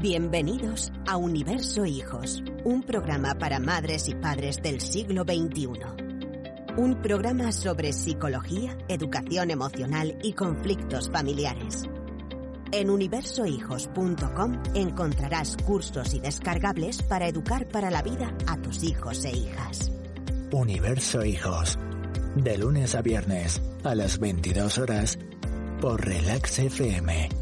Bienvenidos a Universo Hijos, un programa para madres y padres del siglo XXI. Un programa sobre psicología, educación emocional y conflictos familiares. En universohijos.com encontrarás cursos y descargables para educar para la vida a tus hijos e hijas. Universo Hijos, de lunes a viernes a las 22 horas por Relax FM.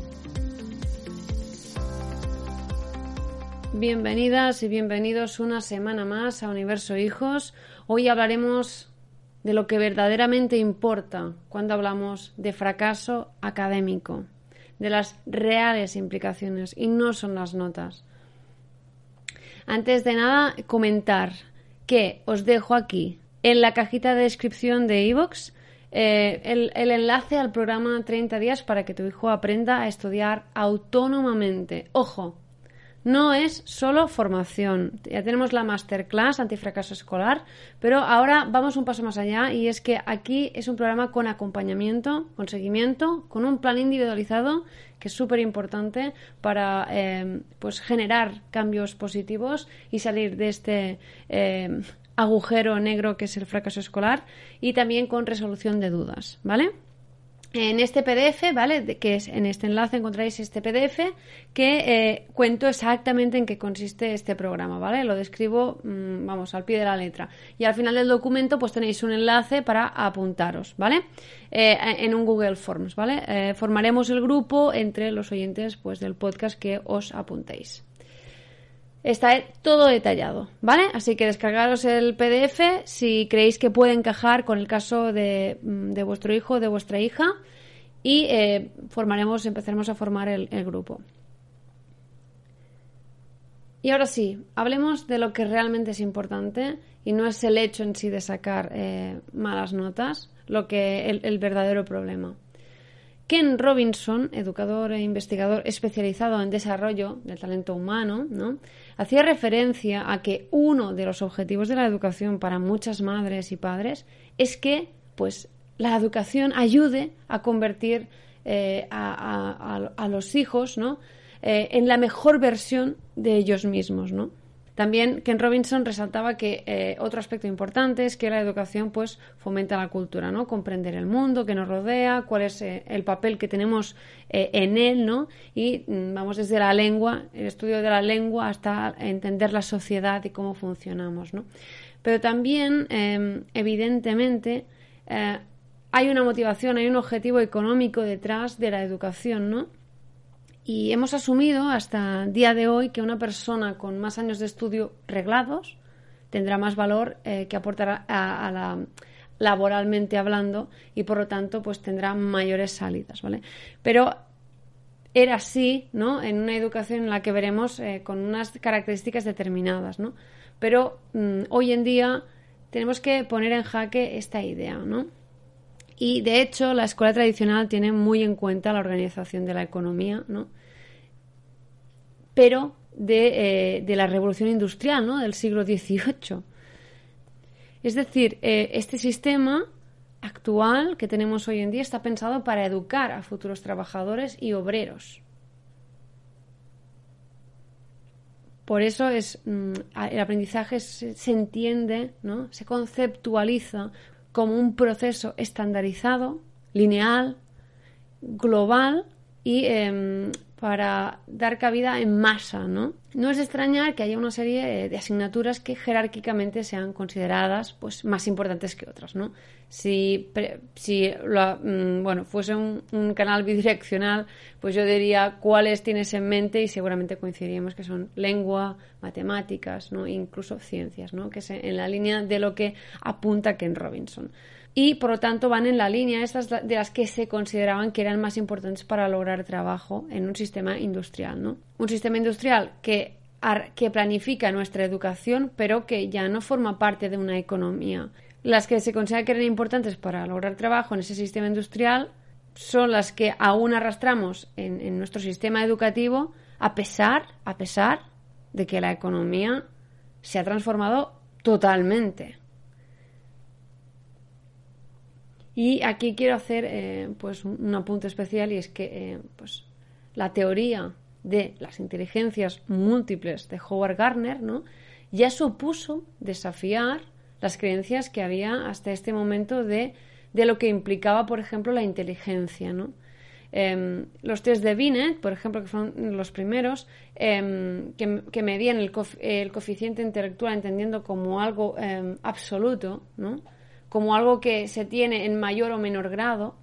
Bienvenidas y bienvenidos una semana más a Universo Hijos. Hoy hablaremos de lo que verdaderamente importa cuando hablamos de fracaso académico, de las reales implicaciones y no son las notas. Antes de nada, comentar que os dejo aquí en la cajita de descripción de iVoox eh, el, el enlace al programa 30 días para que tu hijo aprenda a estudiar autónomamente. Ojo, no es solo formación. Ya tenemos la masterclass antifracaso escolar, pero ahora vamos un paso más allá y es que aquí es un programa con acompañamiento, con seguimiento, con un plan individualizado que es súper importante para eh, pues generar cambios positivos y salir de este eh, agujero negro que es el fracaso escolar y también con resolución de dudas, ¿vale? En este PDF, ¿vale? que es en este enlace encontráis este PDF que eh, cuento exactamente en qué consiste este programa, ¿vale? Lo describo, mm, vamos, al pie de la letra. Y al final del documento, pues tenéis un enlace para apuntaros, ¿vale? Eh, en un Google Forms, ¿vale? Eh, formaremos el grupo entre los oyentes, pues, del podcast que os apuntéis. Está todo detallado, ¿vale? Así que descargaros el PDF si creéis que puede encajar con el caso de, mm, vuestro hijo o de vuestra hija y eh, formaremos, empezaremos a formar el, grupo. Y ahora sí, hablemos de lo que realmente es importante y no es el hecho en sí de sacar eh, malas notas, lo que el verdadero problema. Ken Robinson, educador e investigador especializado en desarrollo del talento humano, ¿no? hacía referencia a que uno de los objetivos de la educación para muchas madres y padres es que pues, la educación ayude a convertir eh, a, los hijos ¿no? Eh, en la mejor versión de ellos mismos. ¿no? También Ken Robinson resaltaba que eh, otro aspecto importante es que la educación pues fomenta la cultura, ¿no? Comprender el mundo que nos rodea, cuál es el papel que tenemos en él, ¿no? Y mm, vamos desde la lengua, el estudio de la lengua hasta entender la sociedad y cómo funcionamos, ¿no? Pero también, em, evidentemente, hay una motivación, hay un objetivo económico detrás de la educación, ¿no? Y hemos asumido hasta el día de hoy que una persona con más años de estudio reglados tendrá más valor eh, que aportar a, la laboralmente hablando y por lo tanto pues tendrá mayores salidas, ¿vale? Pero era así, ¿no? En una educación en la que veremos eh, con unas características determinadas, ¿no? Pero mm, hoy en día tenemos que poner en jaque esta idea, ¿no? Y de hecho, la escuela tradicional tiene muy en cuenta la organización de la economía, ¿no? Pero de, eh, la revolución industrial, ¿no? Del siglo XVIII. Es decir, eh, este sistema actual que tenemos hoy en día está pensado para educar a futuros trabajadores y obreros. Por eso es, mm, el aprendizaje se, entiende, ¿no? se conceptualiza como un proceso estandarizado, lineal, global y em, para dar cabida en masa, ¿no? No es de extrañar que haya una serie de asignaturas que jerárquicamente sean consideradas pues, más importantes que otras, ¿no? Si, si mm, bueno, fuese un, canal bidireccional, pues yo diría cuáles tienes en mente y seguramente coincidiríamos que son lengua, matemáticas, ¿no? incluso ciencias, ¿no? que es en la línea de lo que apunta Ken Robinson. Y por lo tanto van en la línea estas de las que se consideraban que eran más importantes para lograr trabajo en un sistema industrial, ¿no? Un sistema industrial que, que planifica nuestra educación, pero que ya no forma parte de una economía. Las que se consideran que eran importantes para lograr trabajo en ese sistema industrial son las que aún arrastramos en, en nuestro sistema educativo, a pesar, a pesar de que la economía se ha transformado totalmente. Y aquí quiero hacer eh, pues un apunte especial y es que eh, pues, la teoría de las inteligencias múltiples de Howard Gardner ¿no? ya supuso desafiar las creencias que había hasta este momento de, de lo que implicaba, por ejemplo, la inteligencia. ¿no? Em, los test de Binet, por ejemplo, que fueron los primeros, em, que, medían el, el, coeficiente intelectual entendiendo como algo em, absoluto, ¿no? Como algo que se tiene en mayor o menor grado,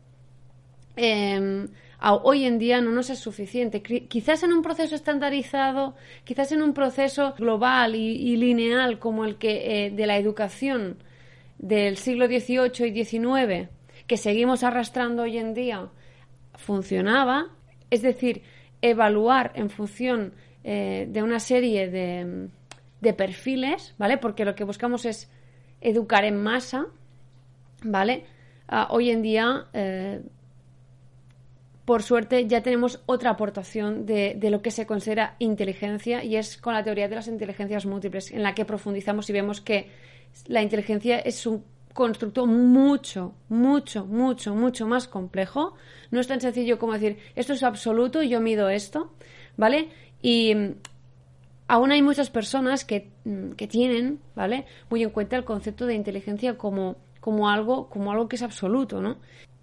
em, hoy en día no nos es suficiente. Quizás en un proceso estandarizado, quizás en un proceso global y, lineal como el que eh, de la educación del siglo XVIII y XIX, que seguimos arrastrando hoy en día, funcionaba, es decir, evaluar en función eh, de una serie de, de perfiles, ¿vale? Porque lo que buscamos es educar en masa, ¿vale? Ah, hoy en día, eh, por suerte, ya tenemos otra aportación de, lo que se considera inteligencia y es con la teoría de las inteligencias múltiples, en la que profundizamos y vemos que la inteligencia es un constructo mucho, mucho, mucho, mucho más complejo. No es tan sencillo como decir, esto es absoluto yo mido esto, ¿vale? Y mm, aún hay muchas personas que, mm, que tienen, ¿vale? Muy en cuenta el concepto de inteligencia como como algo, como algo que es absoluto, ¿no?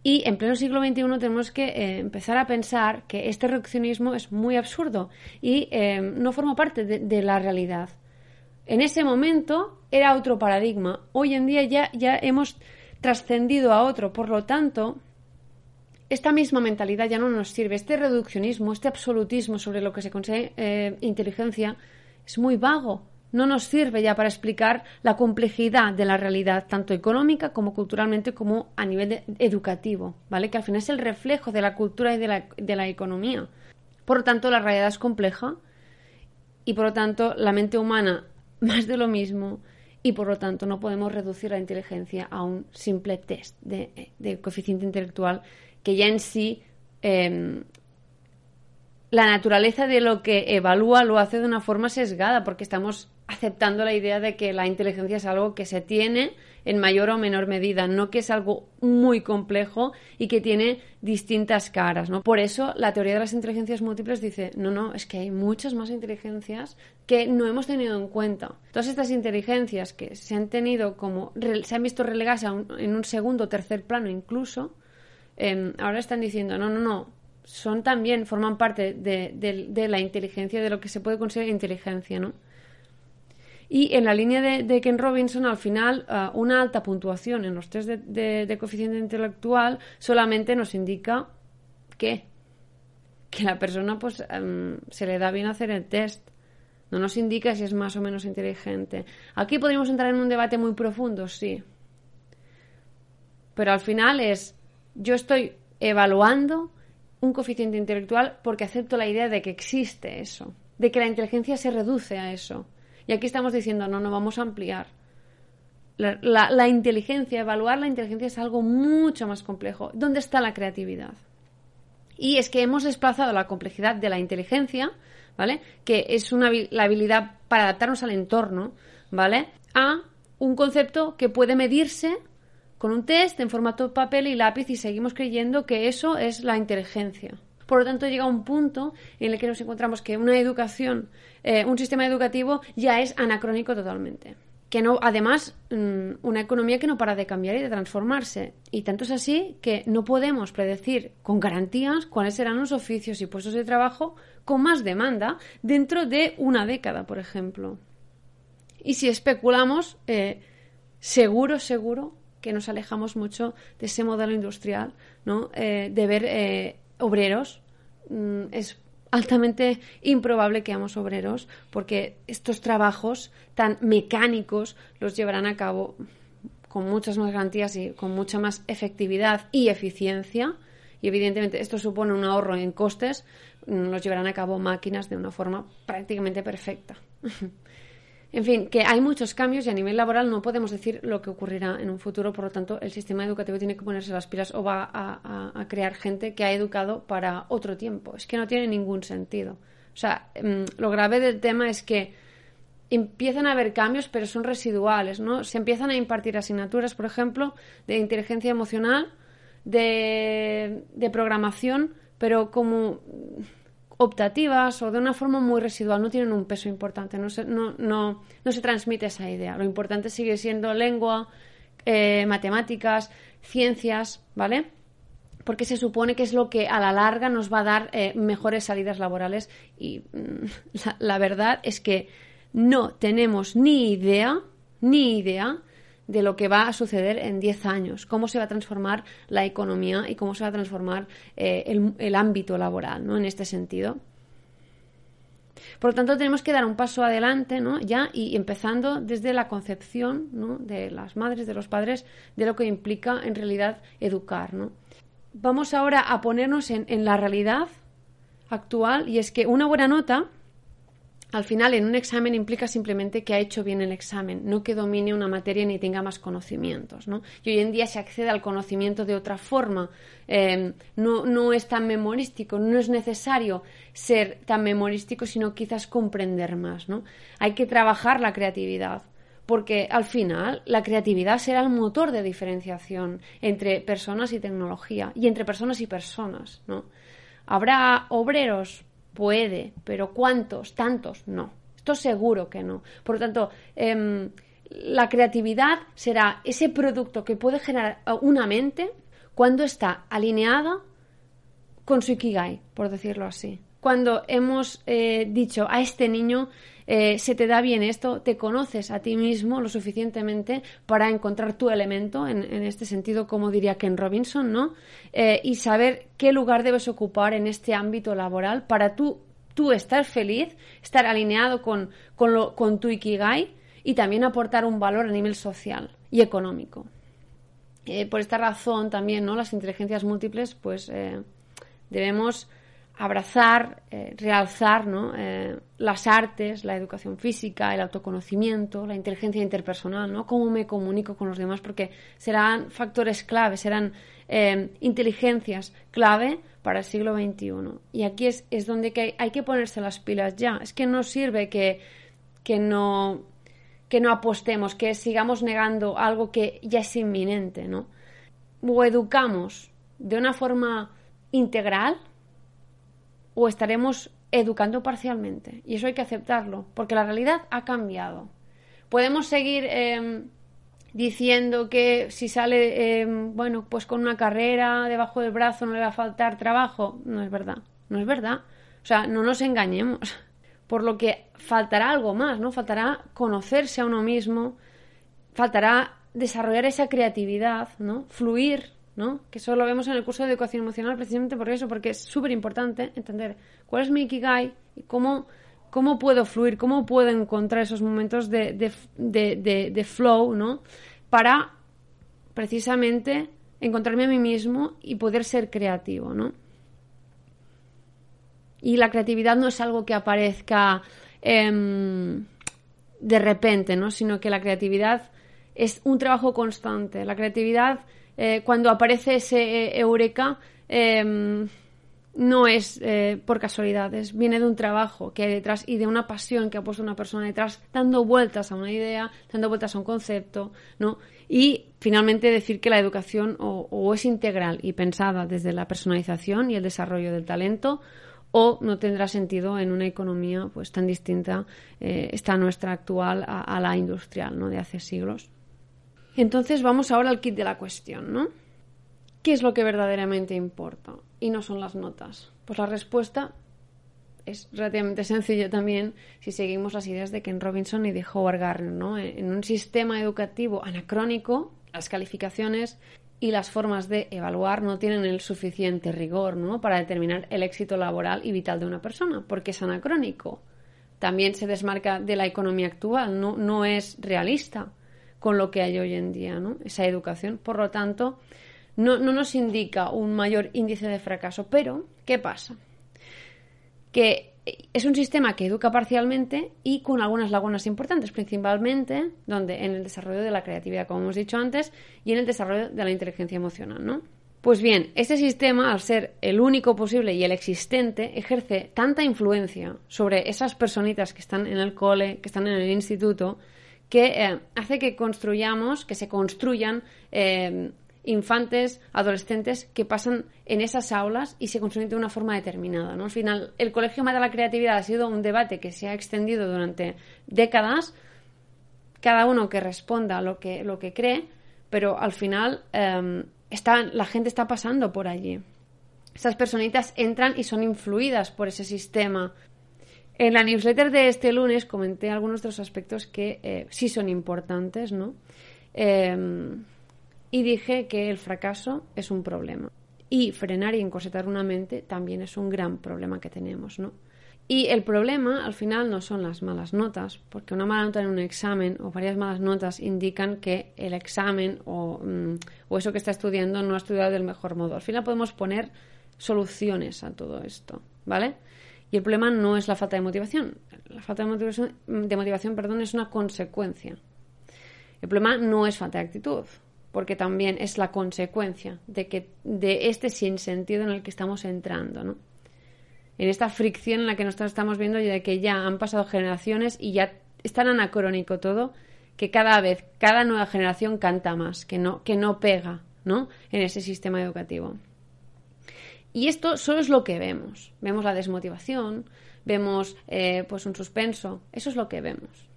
Y en pleno siglo XXI tenemos que eh, empezar a pensar que este reduccionismo es muy absurdo y eh, no forma parte de, la realidad. En ese momento era otro paradigma. Hoy en día ya, ya hemos trascendido a otro. Por lo tanto, esta misma mentalidad ya no nos sirve. Este reduccionismo, este absolutismo sobre lo que se considera eh, inteligencia es muy vago no nos sirve ya para explicar la complejidad de la realidad, tanto económica como culturalmente, como a nivel educativo, ¿vale? Que al final es el reflejo de la cultura y de la, de la economía. Por lo tanto, la realidad es compleja y por lo tanto la mente humana más de lo mismo y por lo tanto no podemos reducir la inteligencia a un simple test de, coeficiente intelectual que ya en sí em, la naturaleza de lo que evalúa lo hace de una forma sesgada porque estamos aceptando la idea de que la inteligencia es algo que se tiene en mayor o menor medida, no que es algo muy complejo y que tiene distintas caras, ¿no? Por eso la teoría de las inteligencias múltiples dice, no, no, es que hay muchas más inteligencias que no hemos tenido en cuenta. Todas estas inteligencias que se han tenido como, se han visto relegadas en un segundo o tercer plano incluso, em, ahora están diciendo, no, no, no, son también, forman parte de, de la inteligencia, de lo que se puede considerar inteligencia, ¿no? Y en la línea de, Ken Robinson, al final, eh, una alta puntuación en los test de, coeficiente intelectual solamente nos indica que, que la persona pues em, se le da bien hacer el test. No nos indica si es más o menos inteligente. Aquí podríamos entrar en un debate muy profundo, sí. Pero al final es, yo estoy evaluando un coeficiente intelectual porque acepto la idea de que existe eso, de que la inteligencia se reduce a eso. Y aquí estamos diciendo, no, no vamos a ampliar. La, inteligencia, evaluar la inteligencia es algo mucho más complejo. ¿Dónde está la creatividad? Y es que hemos desplazado la complejidad de la inteligencia, ¿vale? Que es una, la habilidad para adaptarnos al entorno, ¿vale? A un concepto que puede medirse con un test en formato papel y lápiz y seguimos creyendo que eso es la inteligencia. Por lo tanto, llega un punto en el que nos encontramos que una educación, eh, un sistema educativo ya es anacrónico totalmente. Que no, además, mm, una economía que no para de cambiar y de transformarse. Y tanto es así que no podemos predecir con garantías cuáles serán los oficios y puestos de trabajo con más demanda dentro de una década, por ejemplo. Y si especulamos, eh, seguro, seguro que nos alejamos mucho de ese modelo industrial, ¿no? Eh, de ver obreros. Mm, es altamente improbable que hagamos obreros porque estos trabajos tan mecánicos los llevarán a cabo con muchas más garantías y con mucha más efectividad y eficiencia. Y evidentemente esto supone un ahorro en costes, nos llevarán a cabo máquinas de una forma prácticamente perfecta. En fin, que hay muchos cambios y a nivel laboral no podemos decir lo que ocurrirá en un futuro, por lo tanto, el sistema educativo tiene que ponerse las pilas o va a, crear gente que ha educado para otro tiempo. Es que no tiene ningún sentido. O sea, mm, lo grave del tema es que empiezan a haber cambios, pero son residuales, ¿no? Se empiezan a impartir asignaturas, por ejemplo, de inteligencia emocional, de, de programación, pero como optativas o de una forma muy residual, no tienen un peso importante, no se, no, no, no se transmite esa idea. Lo importante sigue siendo lengua, eh, matemáticas, ciencias, ¿vale? Porque se supone que es lo que a la larga nos va a dar eh, mejores salidas laborales y mm, la verdad es que no tenemos ni idea, ni idea de lo que va a suceder en 10 años, cómo se va a transformar la economía y cómo se va a transformar eh, el, ámbito laboral, ¿no? En este sentido. Por lo tanto, tenemos que dar un paso adelante, ¿no? Ya y empezando desde la concepción, ¿no? De las madres, de los padres, de lo que implica en realidad educar, ¿no? Vamos ahora a ponernos en la realidad actual y es que una buena nota al final, en un examen implica simplemente que ha hecho bien el examen, no que domine una materia ni tenga más conocimientos. ¿no? Y hoy en día se accede al conocimiento de otra forma. Em, no, no es tan memorístico, no es necesario ser tan memorístico, sino quizás comprender más. Hay que trabajar la creatividad porque al final la creatividad será el motor de diferenciación entre personas y tecnología y entre personas y personas, ¿no? Habrá obreros Puede, pero ¿cuántos? ¿Tantos? No. Esto seguro que no. Por lo tanto, em, la creatividad será ese producto que puede generar una mente cuando está alineada con su ikigai, por decirlo así. Cuando hemos eh, dicho a este niño eh, se te da bien esto, te conoces a ti mismo lo suficientemente para encontrar tu elemento, en, este sentido, como diría Ken Robinson, ¿no? Eh, y saber qué lugar debes ocupar en este ámbito laboral para tú, tú estar feliz, estar alineado con, con, lo, con tu Ikigai y también aportar un valor a nivel social y económico. Eh, por esta razón también, ¿no? Las inteligencias múltiples, pues debemos abrazar, eh, realzar ¿no? Eh, las artes, la educación física, el autoconocimiento, la inteligencia interpersonal, ¿no? cómo me comunico con los demás, porque serán factores clave, serán eh, inteligencias clave para el siglo XXI. Y aquí es, es donde que hay, que ponerse las pilas ya. Es que no sirve que, que, no, que no apostemos, que sigamos negando algo que ya es inminente. ¿no? O educamos de una forma integral, o estaremos educando parcialmente. Y eso hay que aceptarlo, porque la realidad ha cambiado. Podemos seguir em, diciendo que si sale, em, bueno, pues con una carrera debajo del brazo no le va a faltar trabajo. No es verdad, no es verdad. O sea, no nos engañemos. Por lo que faltará algo más, ¿no? Faltará conocerse a uno mismo, faltará desarrollar esa creatividad, ¿no? Fluir que eso lo vemos en el curso de educación emocional precisamente por eso, porque es súper importante entender cuál es mi Ikigai y cómo, cómo puedo fluir, cómo puedo encontrar esos momentos de, de, flow, ¿no? Para precisamente encontrarme a mí mismo y poder ser creativo, ¿no? Y la creatividad no es algo que aparezca em, de repente, ¿no? Sino que la creatividad es un trabajo constante. La creatividad eh, cuando aparece ese eh, eureka, em, no es eh, por casualidades, viene de un trabajo que hay detrás y de una pasión que ha puesto una persona detrás, dando vueltas a una idea, dando vueltas a un concepto, ¿no? Y finalmente decir que la educación o, es integral y pensada desde la personalización y el desarrollo del talento, o no tendrá sentido en una economía pues tan distinta esta nuestra actual a, a la industrial, ¿no? De hace siglos. Entonces vamos ahora al kit de la cuestión, ¿no? ¿Qué es lo que verdaderamente importa? Y no son las notas. Pues la respuesta es relativamente sencilla también si seguimos las ideas de Ken Robinson y de Howard Gardner, ¿no? En un sistema educativo anacrónico, las calificaciones y las formas de evaluar no tienen el suficiente rigor, ¿no? Para determinar el éxito laboral y vital de una persona, porque es anacrónico. También se desmarca de la economía actual, no, no es realista con lo que hay hoy en día, ¿no? Esa educación. Por lo tanto, no, no nos indica un mayor índice de fracaso. Pero, ¿qué pasa? Que es un sistema que educa parcialmente y con algunas lagunas importantes, principalmente donde en el desarrollo de la creatividad, como hemos dicho antes, y en el desarrollo de la inteligencia emocional, ¿no? Pues bien, este sistema, al ser el único posible y el existente, ejerce tanta influencia sobre esas personitas que están en el cole, que están en el instituto, que eh, hace que construyamos, que se construyan eh, infantes, adolescentes que pasan en esas aulas y se construyen de una forma determinada. ¿no? Al final, el Colegio Mata la Creatividad ha sido un debate que se ha extendido durante décadas, cada uno que responda a lo que, lo que cree, pero al final eh, la gente está pasando por allí. Estas personitas entran y son influidas por ese sistema. En la newsletter de este lunes comenté algunos de los aspectos que eh, sí son importantes, ¿no? Em, y dije que el fracaso es un problema. Y frenar y encorsetar una mente también es un gran problema que tenemos, ¿no? Y el problema al final no son las malas notas, porque una mala nota en un examen o varias malas notas indican que el examen o, mm, o, eso que está estudiando no ha estudiado del mejor modo. Al final podemos poner soluciones a todo esto, ¿vale? Y el problema no es la falta de motivación. La falta de motivación, de motivación perdón, es una consecuencia. El problema no es falta de actitud, porque también es la consecuencia de, que, de este sinsentido en el que estamos entrando, ¿no? en esta fricción en la que nosotros estamos viendo y de que ya han pasado generaciones y ya es tan anacrónico todo que cada vez, cada nueva generación canta más, que no, que no pega, ¿no? En ese sistema educativo. Y esto solo es lo que vemos. Vemos la desmotivación, vemos eh, pues un suspenso, eso es lo que vemos.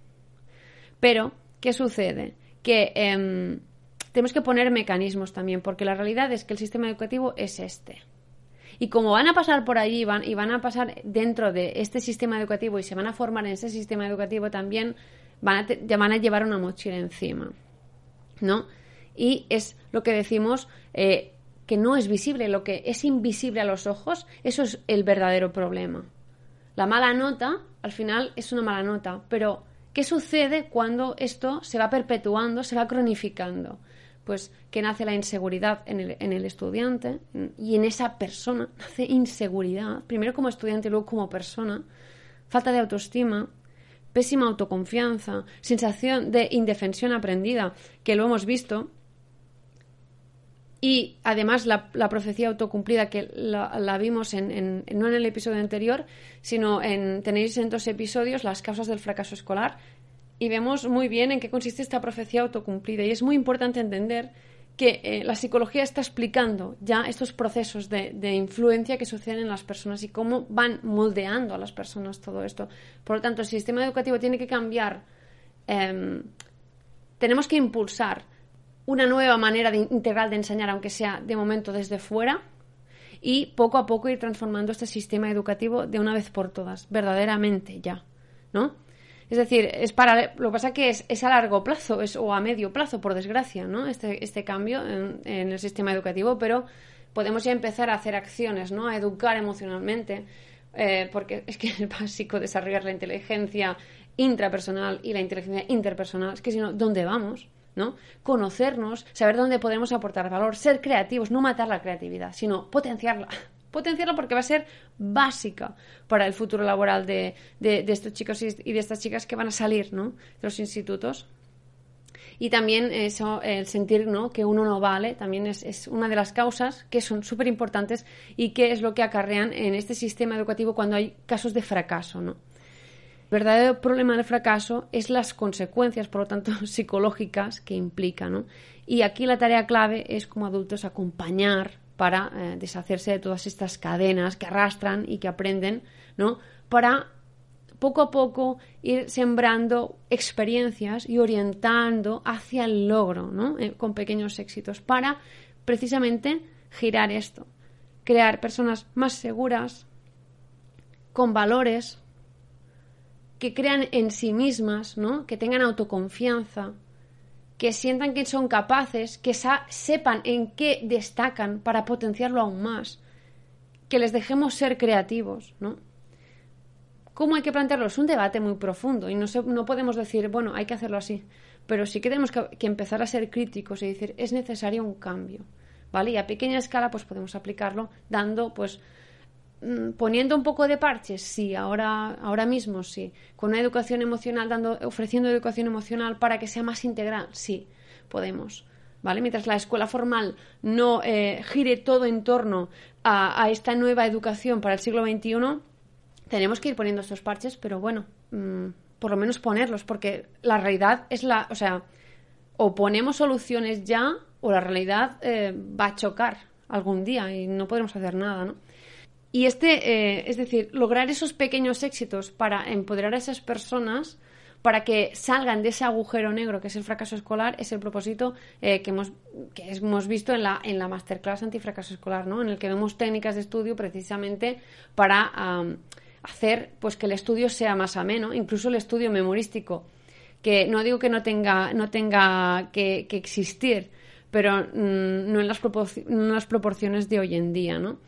Pero, ¿qué sucede? Que em, tenemos que poner mecanismos también, porque la realidad es que el sistema educativo es este. Y como van a pasar por allí van, y van a pasar dentro de este sistema educativo y se van a formar en ese sistema educativo también, van a, van a llevar una mochila encima. ¿No? Y es lo que decimos eh, que no es visible, lo que es invisible a los ojos, eso es el verdadero problema. La mala nota, al final, es una mala nota, pero ¿qué sucede cuando esto se va perpetuando, se va cronificando? pues que nace la inseguridad en el, en el, estudiante y en esa persona nace inseguridad, primero como estudiante y luego como persona, falta de autoestima, pésima autoconfianza, sensación de indefensión aprendida, que lo hemos visto, y además la, profecía autocumplida que la, vimos en, no en el episodio anterior, sino en tenéis en dos episodios las causas del fracaso escolar, y vemos muy bien en qué consiste esta profecía autocumplida. Y es muy importante entender que eh, la psicología está explicando ya estos procesos de, influencia que suceden en las personas y cómo van moldeando a las personas todo esto. Por lo tanto, el sistema educativo tiene que cambiar. Em, tenemos que impulsar una nueva manera de, integral de enseñar, aunque sea de momento desde fuera, y poco a poco ir transformando este sistema educativo de una vez por todas, verdaderamente ya, ¿no? Es decir, es para, lo que pasa que es, a largo plazo es, o a medio plazo, por desgracia, ¿no? Este, este cambio en, el sistema educativo, pero podemos ya empezar a hacer acciones, ¿no? A educar emocionalmente, eh, porque es que es básico desarrollar la inteligencia intrapersonal y la inteligencia interpersonal. Es que si no, ¿dónde vamos? ¿No? Conocernos, saber dónde podemos aportar valor, ser creativos, no matar la creatividad, sino potenciarla potenciarla porque va a ser básica para el futuro laboral de, estos chicos y de estas chicas que van a salir ¿no? de los institutos. Y también eso, el sentir ¿no? que uno no vale, también es, una de las causas que son súper importantes y que es lo que acarrean en este sistema educativo cuando hay casos de fracaso. ¿no? El verdadero problema del fracaso es las consecuencias, por lo tanto, psicológicas que implica. ¿no? Y aquí la tarea clave es como adultos acompañar para eh, deshacerse de todas estas cadenas que arrastran y que aprenden, ¿no? Para poco a poco ir sembrando experiencias y orientando hacia el logro, ¿no? Eh, con pequeños éxitos, para precisamente girar esto, crear personas más seguras, con valores, que crean en sí mismas, ¿no? Que tengan autoconfianza, que sientan que son capaces, que sepan en qué destacan para potenciarlo aún más, que les dejemos ser creativos, ¿no? ¿Cómo hay que plantearlo? Es un debate muy profundo y no, no podemos decir, bueno, hay que hacerlo así. pero sí que tenemos que, que empezar a ser críticos y decir, es necesario un cambio, ¿vale? Y a pequeña escala, pues podemos aplicarlo dando, pues, poniendo un poco de parches, sí, ahora, ahora mismo sí. Con una educación emocional, dando, ofreciendo educación emocional para que sea más integral, sí, podemos. ¿Vale? Mientras la escuela formal no eh, gire todo en torno a, esta nueva educación para el siglo XXI, tenemos que ir poniendo estos parches, pero bueno, mmm, por lo menos ponerlos, porque la realidad es la, o sea, o ponemos soluciones ya o la realidad eh, va a chocar algún día y no podremos hacer nada, ¿no? Y este, eh, es decir, lograr esos pequeños éxitos para empoderar a esas personas para que salgan de ese agujero negro que es el fracaso escolar es el propósito eh, que, hemos, que hemos visto en la, en la masterclass antifracaso escolar, ¿no? En el que vemos técnicas de estudio precisamente para um, hacer pues que el estudio sea más ameno, incluso el estudio memorístico, que no digo que no tenga, no tenga que, que existir, pero mmm, no, en las no en las proporciones de hoy en día, ¿no?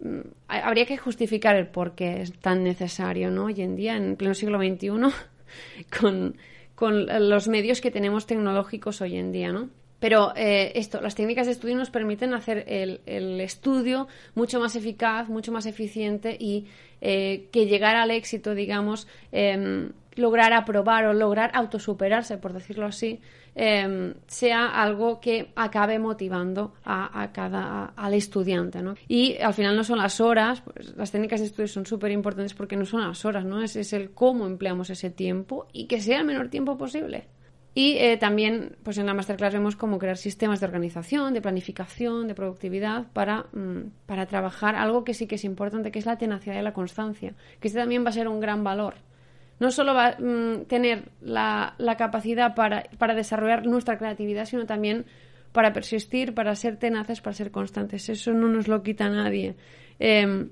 Mm, habría que justificar el por qué es tan necesario, ¿no? Hoy en día, en pleno siglo XXI, con, con los medios que tenemos tecnológicos hoy en día, ¿no? Pero eh, esto, las técnicas de estudio nos permiten hacer el, estudio mucho más eficaz, mucho más eficiente y eh, que llegar al éxito, digamos, eh, lograr aprobar o lograr autosuperarse, por decirlo así, eh, sea algo que acabe motivando a, cada a, al estudiante, ¿no? Y al final no son las horas, pues, las técnicas de estudio son súper importantes porque no son las horas, ¿no? Es, el cómo empleamos ese tiempo y que sea el menor tiempo posible. Y eh, también, pues en la masterclass vemos cómo crear sistemas de organización, de planificación, de productividad para, mmm, para trabajar algo que sí que es importante, que es la tenacidad y la constancia, que este también va a ser un gran valor. No solo va a mmm, tener la, la capacidad para, para, desarrollar nuestra creatividad, sino también para persistir, para ser tenaces, para ser constantes. Eso no nos lo quita nadie. Eh,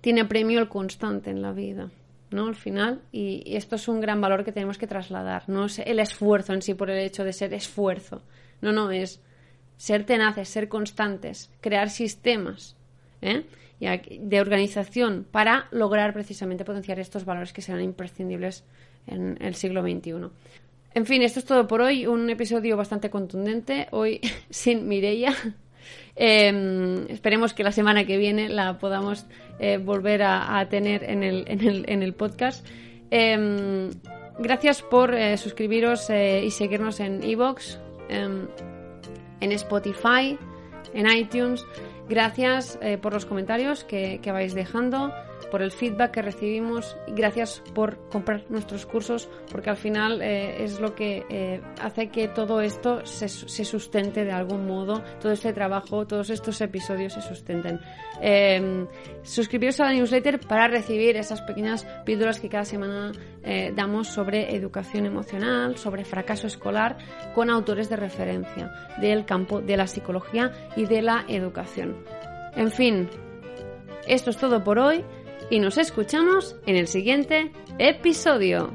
tiene premio el constante en la vida. ¿no? Al final, y, y, esto es un gran valor que tenemos que trasladar. No es el esfuerzo en sí por el hecho de ser esfuerzo. No, no, es ser tenaces, ser constantes, crear sistemas ¿eh? De organización para lograr precisamente potenciar estos valores que serán imprescindibles en el siglo XXI. En fin, esto es todo por hoy. Un episodio bastante contundente. Hoy sin Mireia. Eh, esperemos que la semana que viene la podamos eh, volver a, tener en el, podcast. Eh, gracias por eh, suscribiros eh, y seguirnos en Evox, em, en Spotify, en iTunes. Gracias eh, por los comentarios que, que vais dejando por el feedback que recibimos y gracias por comprar nuestros cursos porque al final eh, es lo que eh, hace que todo esto se, se, sustente de algún modo, todo este trabajo, todos estos episodios se sustenten. Eh, suscribiros a la newsletter para recibir esas pequeñas píldoras que cada semana eh, damos sobre educación emocional, sobre fracaso escolar con autores de referencia del campo de la psicología y de la educación. En fin, esto es todo por hoy y nos escuchamos en el siguiente episodio.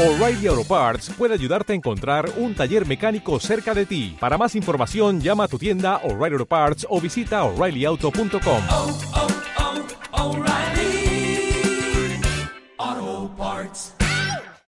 O'Reilly Auto Parts puede ayudarte a encontrar un taller mecánico cerca de ti. Para más información, llama a tu tienda O'Reilly Auto Parts o visita oreillyauto.com. Oh, oh, oh,